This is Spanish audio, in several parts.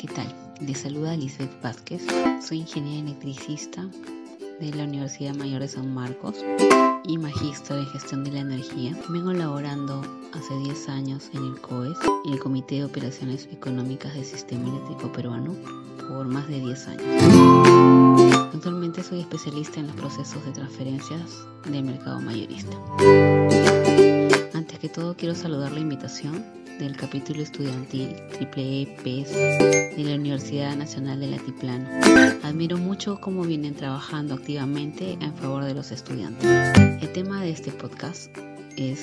¿qué tal? Les saluda Lisbeth Vázquez, soy ingeniera electricista de la Universidad Mayor de San Marcos y magíster en gestión de la energía. Vengo laborando hace 10 años en el COES, en el Comité de Operaciones Económicas del Sistema Eléctrico Peruano, por más de 10 años. Actualmente soy especialista en los procesos de transferencias del mercado mayorista. Antes que todo quiero saludar la invitación del capítulo estudiantil Triple E de la Universidad Nacional del Altiplano. Admiro mucho cómo vienen trabajando activamente en favor de los estudiantes. El tema de este podcast es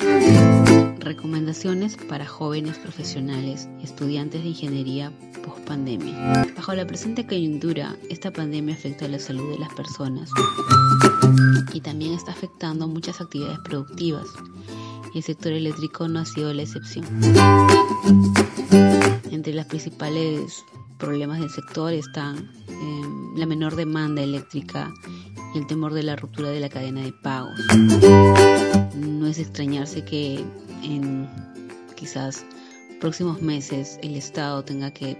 recomendaciones para jóvenes profesionales estudiantes de ingeniería post pandemia. Bajo la presente coyuntura, esta pandemia afecta la salud de las personas y también está afectando muchas actividades productivas el sector eléctrico no ha sido la excepción. Entre los principales problemas del sector están em, la menor demanda eléctrica y el temor de la ruptura de la cadena de pagos. No es extrañarse que en quizás próximos meses el Estado tenga que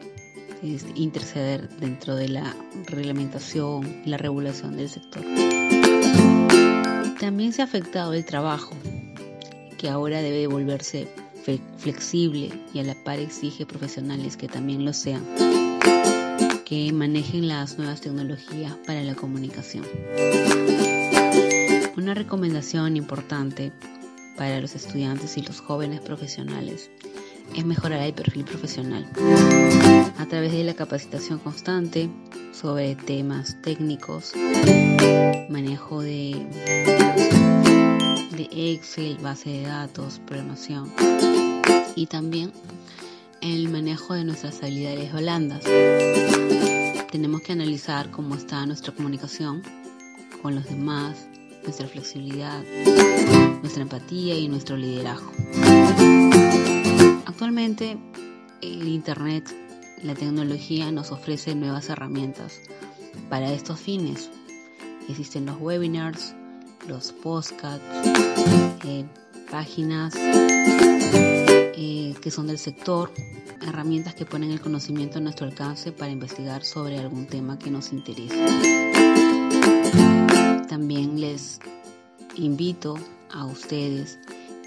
interceder dentro de la reglamentación la regulación del sector. También se ha afectado el trabajo, que ahora debe volverse flexible y a la par exige profesionales que también lo sean, que manejen las nuevas tecnologías para la comunicación. Una recomendación importante para los estudiantes y los jóvenes profesionales es mejorar el perfil profesional a través de la capacitación constante sobre temas técnicos, manejo de Excel, base de datos, programación y también el manejo de nuestras habilidades blandas. Tenemos que analizar cómo está nuestra comunicación con los demás, nuestra flexibilidad, nuestra empatía y nuestro liderazgo. Actualmente el Internet, la tecnología nos ofrece nuevas herramientas para estos fines. Existen los webinars, los podcasts, eh, páginas eh, que son del sector, herramientas que ponen el conocimiento a nuestro alcance para investigar sobre algún tema que nos interese. También les invito a ustedes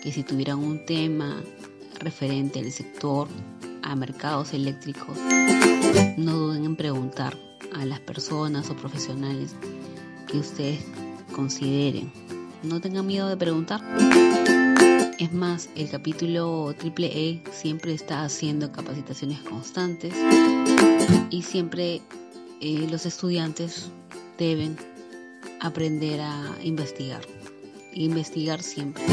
que si tuvieran un tema referente al sector, a mercados eléctricos, no duden en preguntar a las personas o profesionales que ustedes consideren. No tengan miedo de preguntar. Es más, el capítulo triple E siempre está haciendo capacitaciones constantes y siempre eh, los estudiantes deben aprender a investigar. Investigar siempre.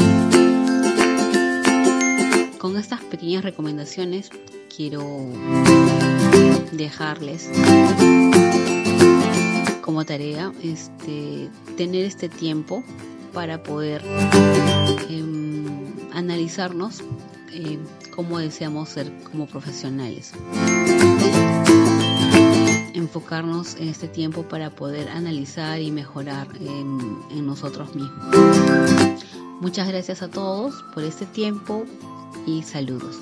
Con estas pequeñas recomendaciones quiero dejarles como tarea este, tener este tiempo para poder em, analizarnos eh, cómo deseamos ser como profesionales. Enfocarnos en este tiempo para poder analizar y mejorar en nosotros mismos. Muchas gracias a todos por este tiempo y saludos.